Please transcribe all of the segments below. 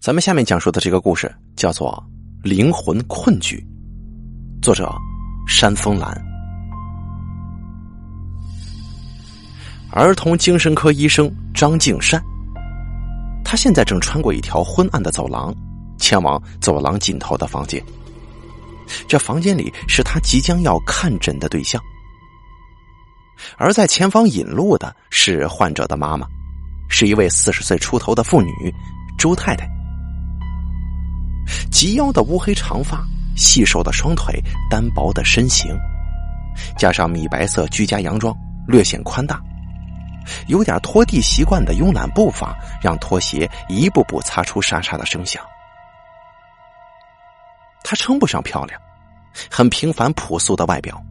咱们下面讲述的这个故事叫做《灵魂困局》，作者山风兰。儿童精神科医生张敬善，他现在正穿过一条昏暗的走廊，前往走廊尽头的房间。这房间里是他即将要看诊的对象，而在前方引路的是患者的妈妈，是一位四十岁出头的妇女周太太。及腰的乌黑长发，细瘦的双腿，单薄的身形，加上米白色居家洋装，略显宽大，有点拖地习惯的慵懒步伐，让拖鞋一步步擦出沙沙的声响。她称不上漂亮，很平凡朴素的外表，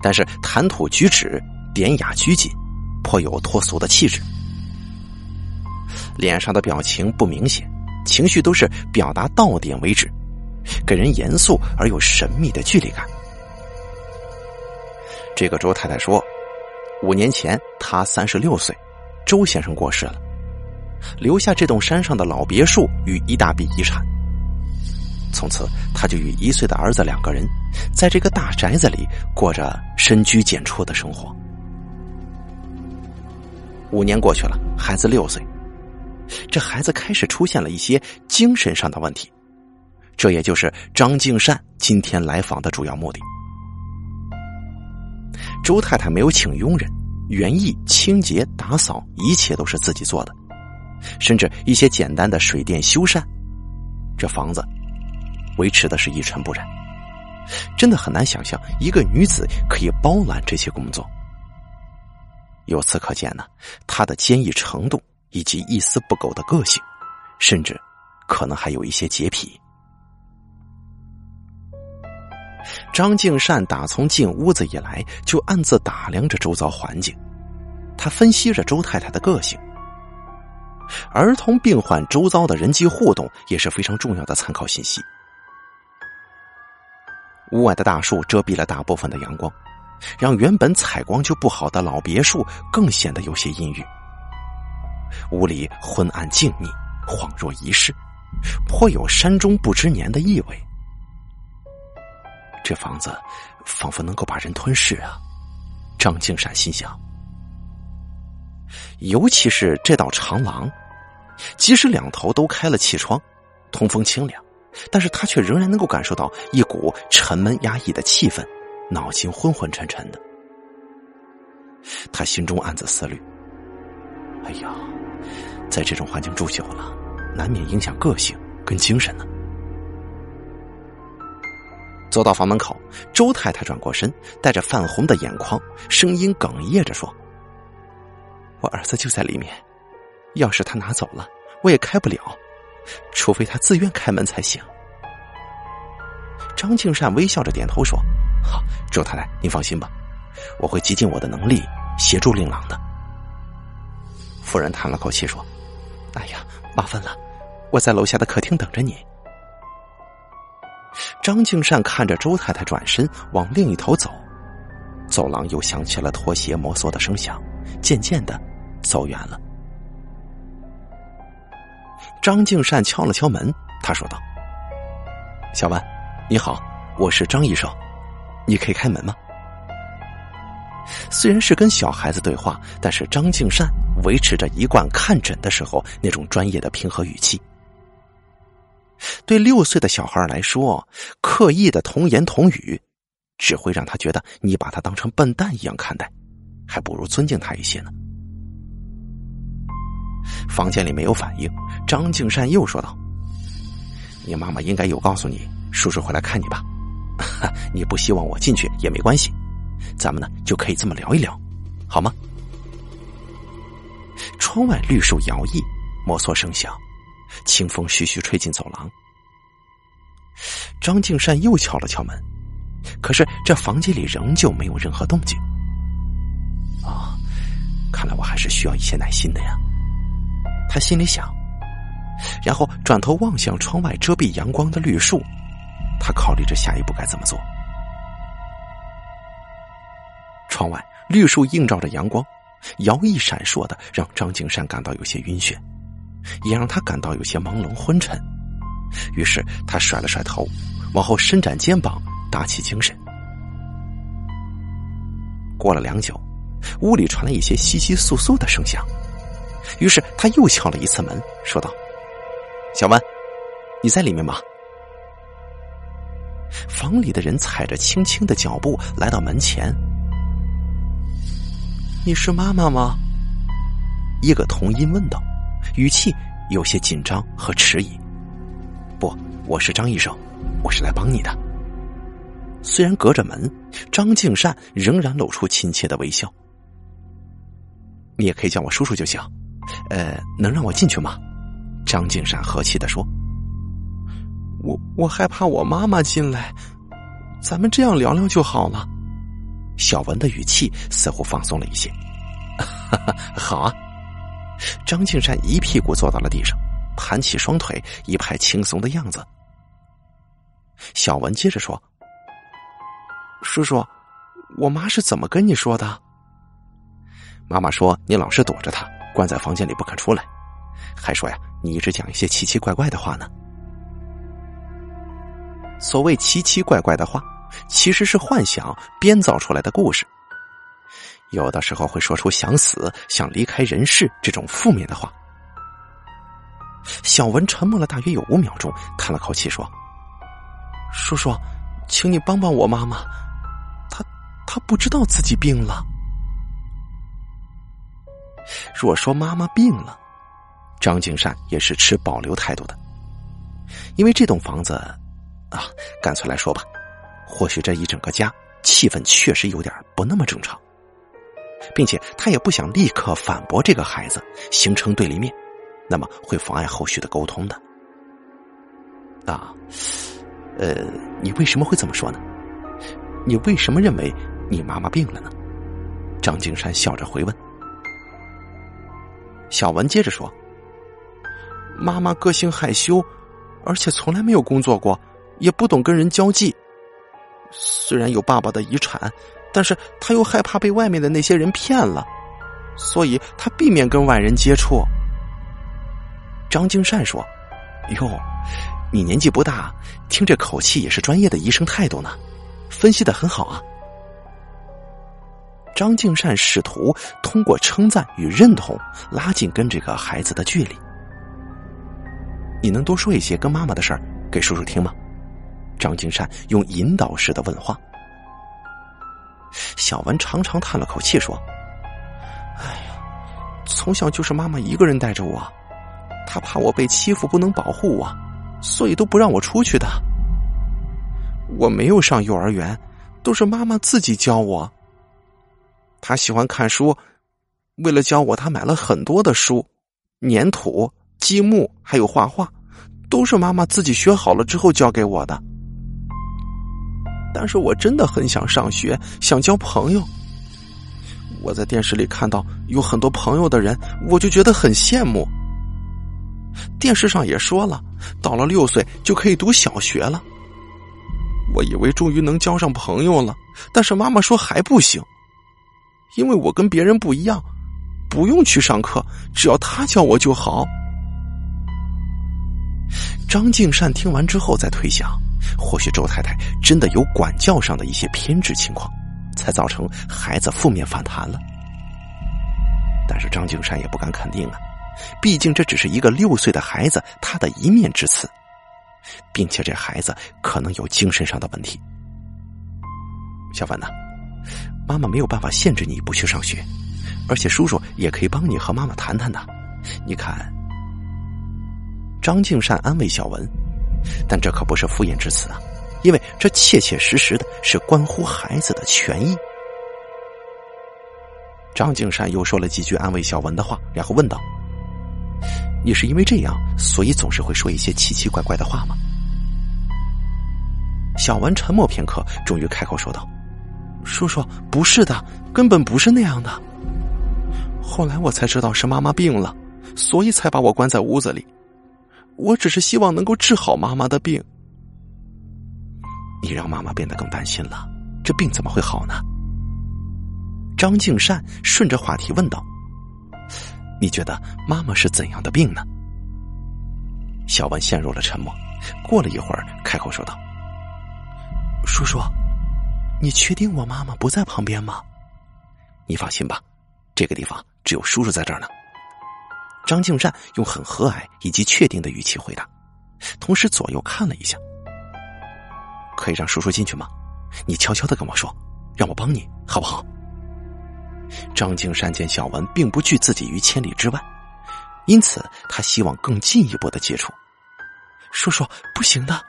但是谈吐举止典雅拘谨，颇有脱俗的气质。脸上的表情不明显。情绪都是表达到点为止，给人严肃而又神秘的距离感。这个周太太说，五年前她三十六岁，周先生过世了，留下这栋山上的老别墅与一大笔遗产。从此，他就与一岁的儿子两个人，在这个大宅子里过着深居简出的生活。五年过去了，孩子六岁。这孩子开始出现了一些精神上的问题，这也就是张敬善今天来访的主要目的。周太太没有请佣人，园艺、清洁、打扫，一切都是自己做的，甚至一些简单的水电修缮，这房子维持的是一尘不染。真的很难想象一个女子可以包揽这些工作。由此可见呢，她的坚毅程度。以及一丝不苟的个性，甚至可能还有一些洁癖。张敬善打从进屋子以来，就暗自打量着周遭环境，他分析着周太太的个性。儿童病患周遭的人际互动也是非常重要的参考信息。屋外的大树遮蔽了大部分的阳光，让原本采光就不好的老别墅更显得有些阴郁。屋里昏暗静谧，恍若一世，颇有山中不知年的意味。这房子仿佛能够把人吞噬啊！张敬善心想。尤其是这道长廊，即使两头都开了气窗，通风清凉，但是他却仍然能够感受到一股沉闷压抑的气氛，脑筋昏昏沉沉的。他心中暗自思虑：“哎呀！”在这种环境住久了，难免影响个性跟精神呢。走到房门口，周太太转过身，带着泛红的眼眶，声音哽咽着说：“我儿子就在里面，钥匙他拿走了，我也开不了，除非他自愿开门才行。”张敬善微笑着点头说：“好，周太太，您放心吧，我会极尽我的能力协助令郎的。”夫人叹了口气说。哎呀，麻烦了，我在楼下的客厅等着你。张敬善看着周太太转身往另一头走，走廊又响起了拖鞋摩挲的声响，渐渐的走远了。张敬善敲了敲门，他说道：“小万，你好，我是张医生，你可以开门吗？”虽然是跟小孩子对话，但是张敬善维持着一贯看诊的时候那种专业的平和语气。对六岁的小孩来说，刻意的童言童语，只会让他觉得你把他当成笨蛋一样看待，还不如尊敬他一些呢。房间里没有反应，张敬善又说道：“你妈妈应该有告诉你，叔叔会来看你吧？你不希望我进去也没关系。”咱们呢就可以这么聊一聊，好吗？窗外绿树摇曳，摩挲声响，清风徐徐吹进走廊。张敬善又敲了敲门，可是这房间里仍旧没有任何动静。啊，看来我还是需要一些耐心的呀。他心里想，然后转头望向窗外遮蔽阳光的绿树，他考虑着下一步该怎么做。窗外绿树映照着阳光，摇曳闪烁的，让张景山感到有些晕眩，也让他感到有些朦胧昏沉。于是他甩了甩头，往后伸展肩膀，打起精神。过了良久，屋里传来一些窸窸窣窣的声响，于是他又敲了一次门，说道：“小文，你在里面吗？”房里的人踩着轻轻的脚步来到门前。“你是妈妈吗？”一个童音问道，语气有些紧张和迟疑。“不，我是张医生，我是来帮你的。”虽然隔着门，张敬善仍然露出亲切的微笑。你也可以叫我叔叔就行。呃，能让我进去吗？张敬善和气的说。我我害怕我妈妈进来，咱们这样聊聊就好了。小文的语气似乎放松了一些。好啊。张敬山一屁股坐到了地上，盘起双腿，一派轻松的样子。小文接着说。叔叔，我妈是怎么跟你说的？妈妈说你老是躲着她，关在房间里不肯出来，还说呀，你一直讲一些奇奇怪怪的话呢。所谓奇奇怪怪的话，其实是幻想编造出来的故事。有的时候会说出想死、想离开人世这种负面的话。小文沉默了大约有五秒钟，叹了口气说：“叔叔，请你帮帮我妈妈。”她她不知道自己病了。若说妈妈病了，张景善也是持保留态度的，因为这栋房子，啊，干脆来说吧，或许这一整个家气氛确实有点不那么正常，并且他也不想立刻反驳这个孩子，形成对立面，那么会妨碍后续的沟通的。啊，呃，你为什么会这么说呢？你为什么认为？你妈妈病了呢？张景山笑着回问。小文接着说：“妈妈个性害羞，而且从来没有工作过，也不懂跟人交际。虽然有爸爸的遗产，但是他又害怕被外面的那些人骗了，所以他避免跟外人接触。”张金善说：“哟，你年纪不大，听这口气也是专业的医生态度呢，分析的很好啊。”张敬善试图通过称赞与认同拉近跟这个孩子的距离。你能多说一些跟妈妈的事儿给叔叔听吗？张敬善用引导式的问话。小文长长叹了口气说：“哎呀，从小就是妈妈一个人带着我，她怕我被欺负不能保护我，所以都不让我出去的。我没有上幼儿园，都是妈妈自己教我。”他喜欢看书，为了教我，他买了很多的书，粘土、积木，还有画画，都是妈妈自己学好了之后教给我的。但是我真的很想上学，想交朋友。我在电视里看到有很多朋友的人，我就觉得很羡慕。电视上也说了，到了六岁就可以读小学了。我以为终于能交上朋友了，但是妈妈说还不行。因为我跟别人不一样，不用去上课，只要他教我就好。张敬善听完之后再推想，或许周太太真的有管教上的一些偏执情况，才造成孩子负面反弹了。但是张敬善也不敢肯定啊，毕竟这只是一个六岁的孩子他的一面之词，并且这孩子可能有精神上的问题。小凡呐。妈妈没有办法限制你不去上学，而且叔叔也可以帮你和妈妈谈谈的。你看，张敬善安慰小文，但这可不是敷衍之词啊，因为这切切实实的是关乎孩子的权益。张敬善又说了几句安慰小文的话，然后问道：“你是因为这样，所以总是会说一些奇奇怪怪的话吗？”小文沉默片刻，终于开口说道。叔叔，不是的，根本不是那样的。后来我才知道是妈妈病了，所以才把我关在屋子里。我只是希望能够治好妈妈的病。你让妈妈变得更担心了，这病怎么会好呢？张敬善顺着话题问道：“你觉得妈妈是怎样的病呢？”小文陷入了沉默。过了一会儿，开口说道：“叔叔，你确定我妈妈不在旁边吗？你放心吧，这个地方只有叔叔在这儿呢。”张敬善用很和蔼以及确定的语气回答，同时左右看了一下：“可以让叔叔进去吗？你悄悄的跟我说，让我帮你好不好？”张敬善见小文并不拒自己于千里之外，因此他希望更进一步的接触。叔叔，不行的，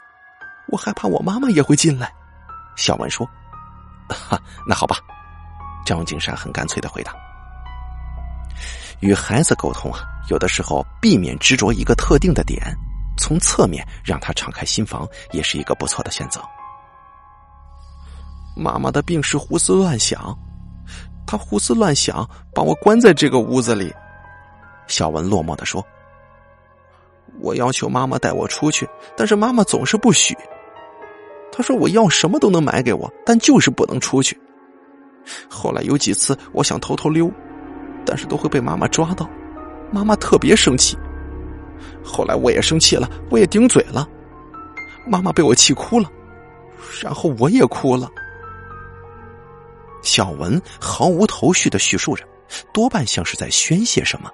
我害怕我妈妈也会进来。小文说：“哈，那好吧。”张敬善很干脆的回答：“与孩子沟通啊，有的时候避免执着一个特定的点，从侧面让他敞开心房，也是一个不错的选择。”妈妈的病是胡思乱想，她胡思乱想，把我关在这个屋子里。小文落寞的说。我要求妈妈带我出去，但是妈妈总是不许。她说我要什么都能买给我，但就是不能出去。后来有几次我想偷偷溜，但是都会被妈妈抓到，妈妈特别生气。后来我也生气了，我也顶嘴了，妈妈被我气哭了，然后我也哭了。小文毫无头绪的叙述着，多半像是在宣泄什么。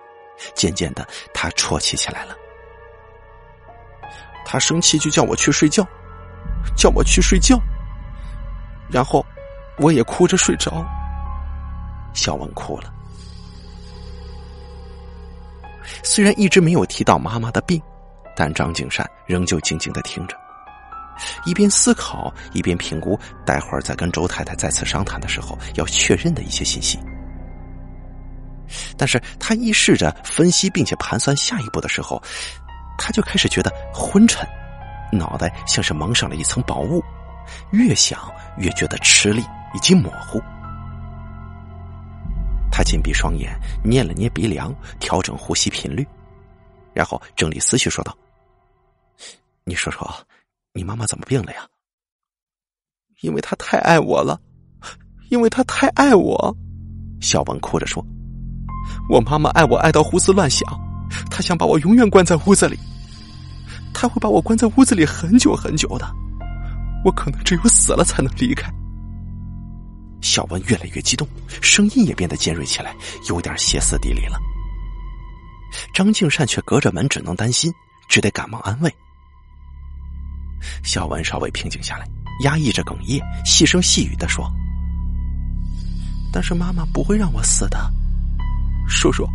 渐渐的，他啜泣起来了。他生气就叫我去睡觉，叫我去睡觉，然后我也哭着睡着。小文哭了，虽然一直没有提到妈妈的病，但张景善仍旧静静的听着，一边思考一边评估待会儿再跟周太太再次商谈的时候要确认的一些信息。但是他一试着分析并且盘算下一步的时候。他就开始觉得昏沉，脑袋像是蒙上了一层薄雾，越想越觉得吃力以及模糊。他紧闭双眼，捏了捏鼻梁，调整呼吸频率，然后整理思绪，说道：“你说说，你妈妈怎么病了呀？”“因为她太爱我了，因为她太爱我。”小文哭着说：“我妈妈爱我爱到胡思乱想，她想把我永远关在屋子里。”她会把我关在屋子里很久很久的，我可能只有死了才能离开。小文越来越激动，声音也变得尖锐起来，有点歇斯底里了。张敬善却隔着门，只能担心，只得赶忙安慰。小文稍微平静下来，压抑着哽咽，细声细语的说：“但是妈妈不会让我死的，叔叔，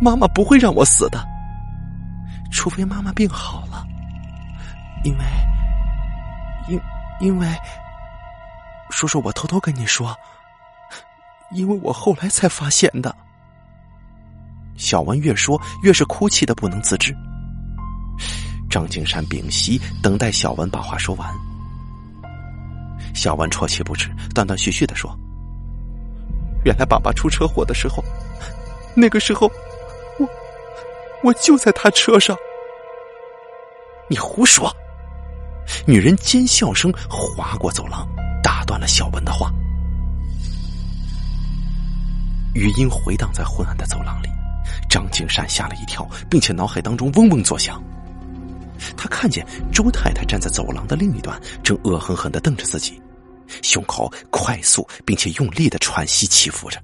妈妈不会让我死的，除非妈妈病好了。”因为，因因为，叔叔，我偷偷跟你说，因为我后来才发现的。小文越说越是哭泣的不能自制。张景山屏息，等待小文把话说完。小文啜泣不止，断断续续的说：“原来爸爸出车祸的时候，那个时候，我我就在他车上。”你胡说！女人尖笑声划过走廊，断了小文的话。语音回荡在昏暗的走廊里，张景山吓了一跳，并且脑海当中嗡嗡作响。他看见周太太站在走廊的另一端，正恶狠狠的瞪着自己，胸口快速并且用力的喘息起伏着。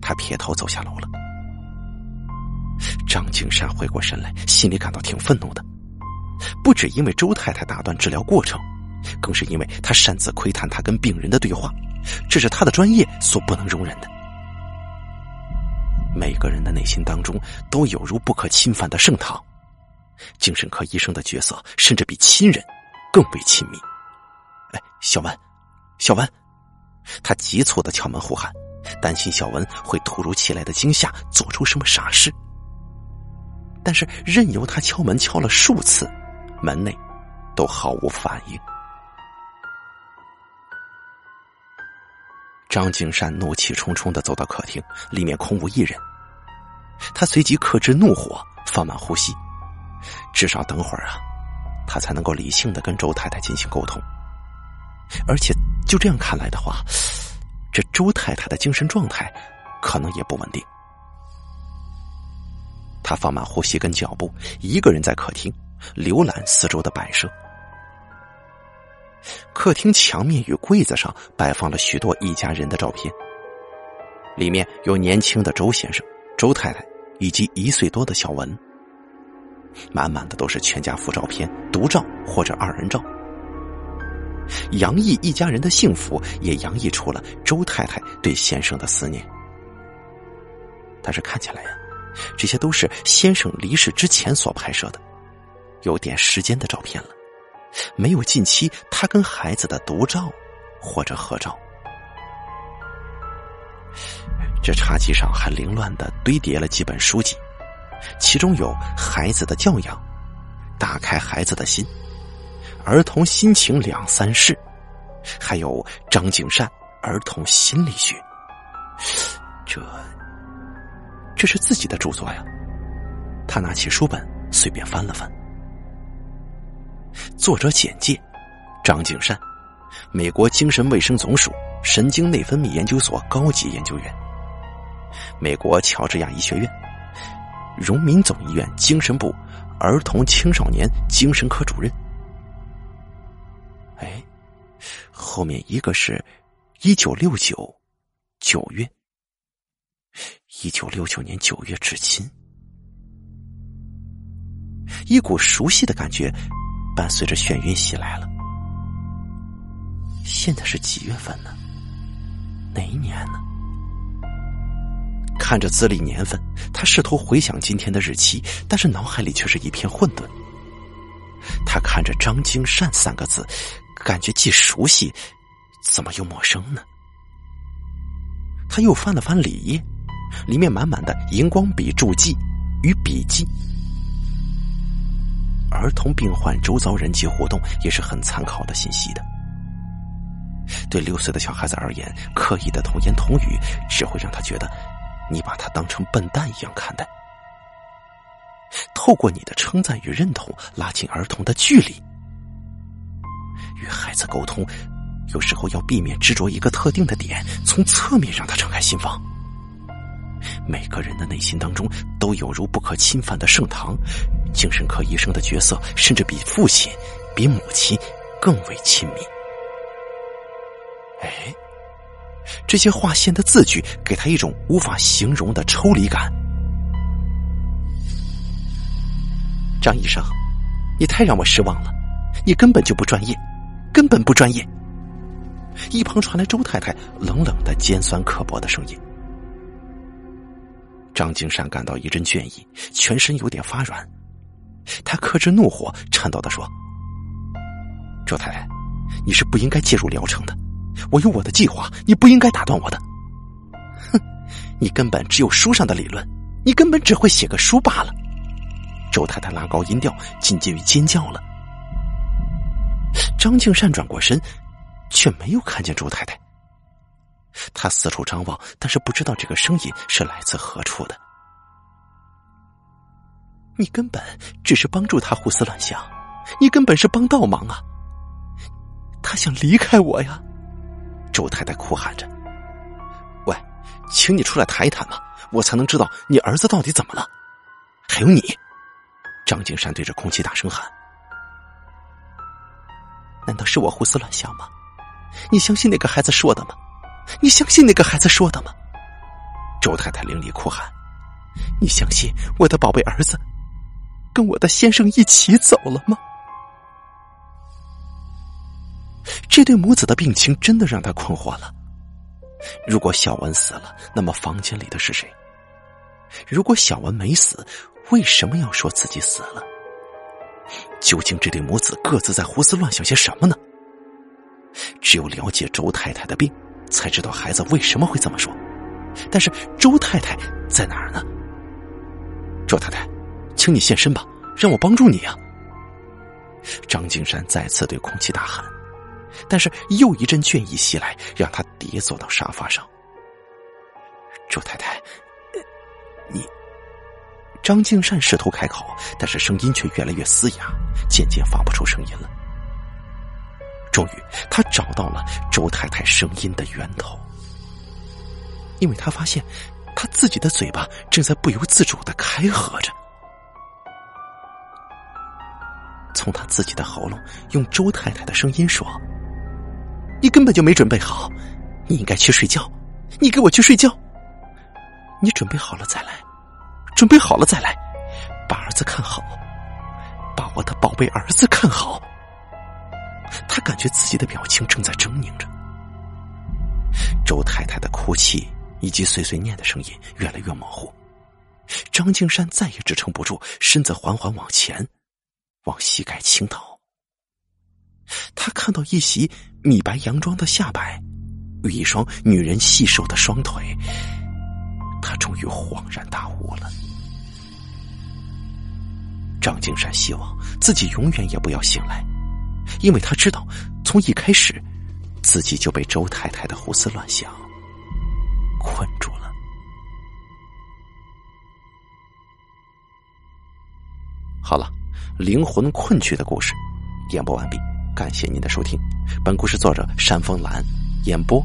他撇头走下楼了。张景山回过神来，心里感到挺愤怒的。不止因为周太太打断治疗过程，更是因为他擅自窥探他跟病人的对话，这是他的专业所不能容忍的。每个人的内心当中都有如不可侵犯的圣堂，精神科医生的角色甚至比亲人更为亲密。哎，小文，小文，他急促的敲门呼喊，担心小文会突如其来的惊吓做出什么傻事。但是任由他敲门敲了数次。门内都毫无反应。张景山怒气冲冲的走到客厅，里面空无一人。他随即克制怒火，放慢呼吸，至少等会儿啊，他才能够理性的跟周太太进行沟通。而且就这样看来的话，这周太太的精神状态可能也不稳定。他放慢呼吸跟脚步，一个人在客厅浏览四周的摆设。客厅墙面与柜子上摆放了许多一家人的照片，里面有年轻的周先生、周太太以及一岁多的小文，满满的都是全家福照片、独照或者二人照，洋溢一家人的幸福，也洋溢出了周太太对先生的思念。但是看起来呀，这些都是先生离世之前所拍摄的，有点时间的照片了。没有近期他跟孩子的独照或者合照，这茶几上还凌乱的堆叠了几本书籍，其中有《孩子的教养》《打开孩子的心》《儿童心情两三事》，还有张景善《儿童心理学》。这，这是自己的著作呀！他拿起书本，随便翻了翻。作者简介：张景善，美国精神卫生总署神经内分泌研究所高级研究员，美国乔治亚医学院、荣民总医院精神部儿童青少年精神科主任。哎，后面一个是一九六九九月，一九六九年九月至今，一股熟悉的感觉。伴随着眩晕袭来了。现在是几月份呢？哪一年呢？看着资历年份，他试图回想今天的日期，但是脑海里却是一片混沌。他看着“张金善”三个字，感觉既熟悉，怎么又陌生呢？他又翻了翻里页，里面满满的荧光笔注记与笔记。儿童病患周遭人际互动也是很参考的信息的。对六岁的小孩子而言，刻意的童言童语只会让他觉得你把他当成笨蛋一样看待。透过你的称赞与认同，拉近儿童的距离。与孩子沟通，有时候要避免执着一个特定的点，从侧面让他敞开心房。每个人的内心当中都有如不可侵犯的圣堂，精神科医生的角色甚至比父亲、比母亲更为亲密。哎，这些划线的字句给他一种无法形容的抽离感。张医生，你太让我失望了，你根本就不专业，根本不专业。一旁传来周太太冷冷的尖酸刻薄的声音。张金山感到一阵倦意，全身有点发软。他克制怒火，颤抖的说：“周太太，你是不应该介入疗程的。我有我的计划，你不应该打断我的。哼，你根本只有书上的理论，你根本只会写个书罢了。”周太太拉高音调，近近于尖叫了。张敬善转过身，却没有看见周太太。他四处张望，但是不知道这个声音是来自何处的。你根本只是帮助他胡思乱想，你根本是帮倒忙啊！他想离开我呀！周太太哭喊着：“喂，请你出来谈一谈嘛，我才能知道你儿子到底怎么了。”还有你，张景山对着空气大声喊：“难道是我胡思乱想吗？你相信那个孩子说的吗？”你相信那个孩子说的吗？周太太凌厉哭喊：“你相信我的宝贝儿子跟我的先生一起走了吗？”这对母子的病情真的让他困惑了。如果小文死了，那么房间里的是谁？如果小文没死，为什么要说自己死了？究竟这对母子各自在胡思乱想些什么呢？只有了解周太太的病。才知道孩子为什么会这么说，但是周太太在哪儿呢？周太太，请你现身吧，让我帮助你啊！张金山再次对空气大喊，但是又一阵倦意袭来，让他跌坐到沙发上。周太太，你……张敬善试图开口，但是声音却越来越嘶哑，渐渐发不出声音了。终于他找到了周太太声音的源头。因为他发现他自己的嘴巴正在不由自主的开合着。从他自己的喉咙用周太太的声音说你根本就没准备好你应该去睡觉你给我去睡觉。你准备好了再来准备好了再来把儿子看好把我的宝贝儿子看好觉自己的表情正在狰狞着。周太太的哭泣以及碎碎念的声音越来越模糊。张敬山再也支撑不住，身子缓缓往前，往膝盖倾倒。他看到一袭米白洋装的下摆，与一双女人细瘦的双腿，他终于恍然大悟了。张敬山希望自己永远也不要醒来，因为他知道，从一开始，自己就被周太太的胡思乱想困住了。好了，灵魂困局的故事演播完毕，感谢您的收听。本故事作者山峰蓝，演播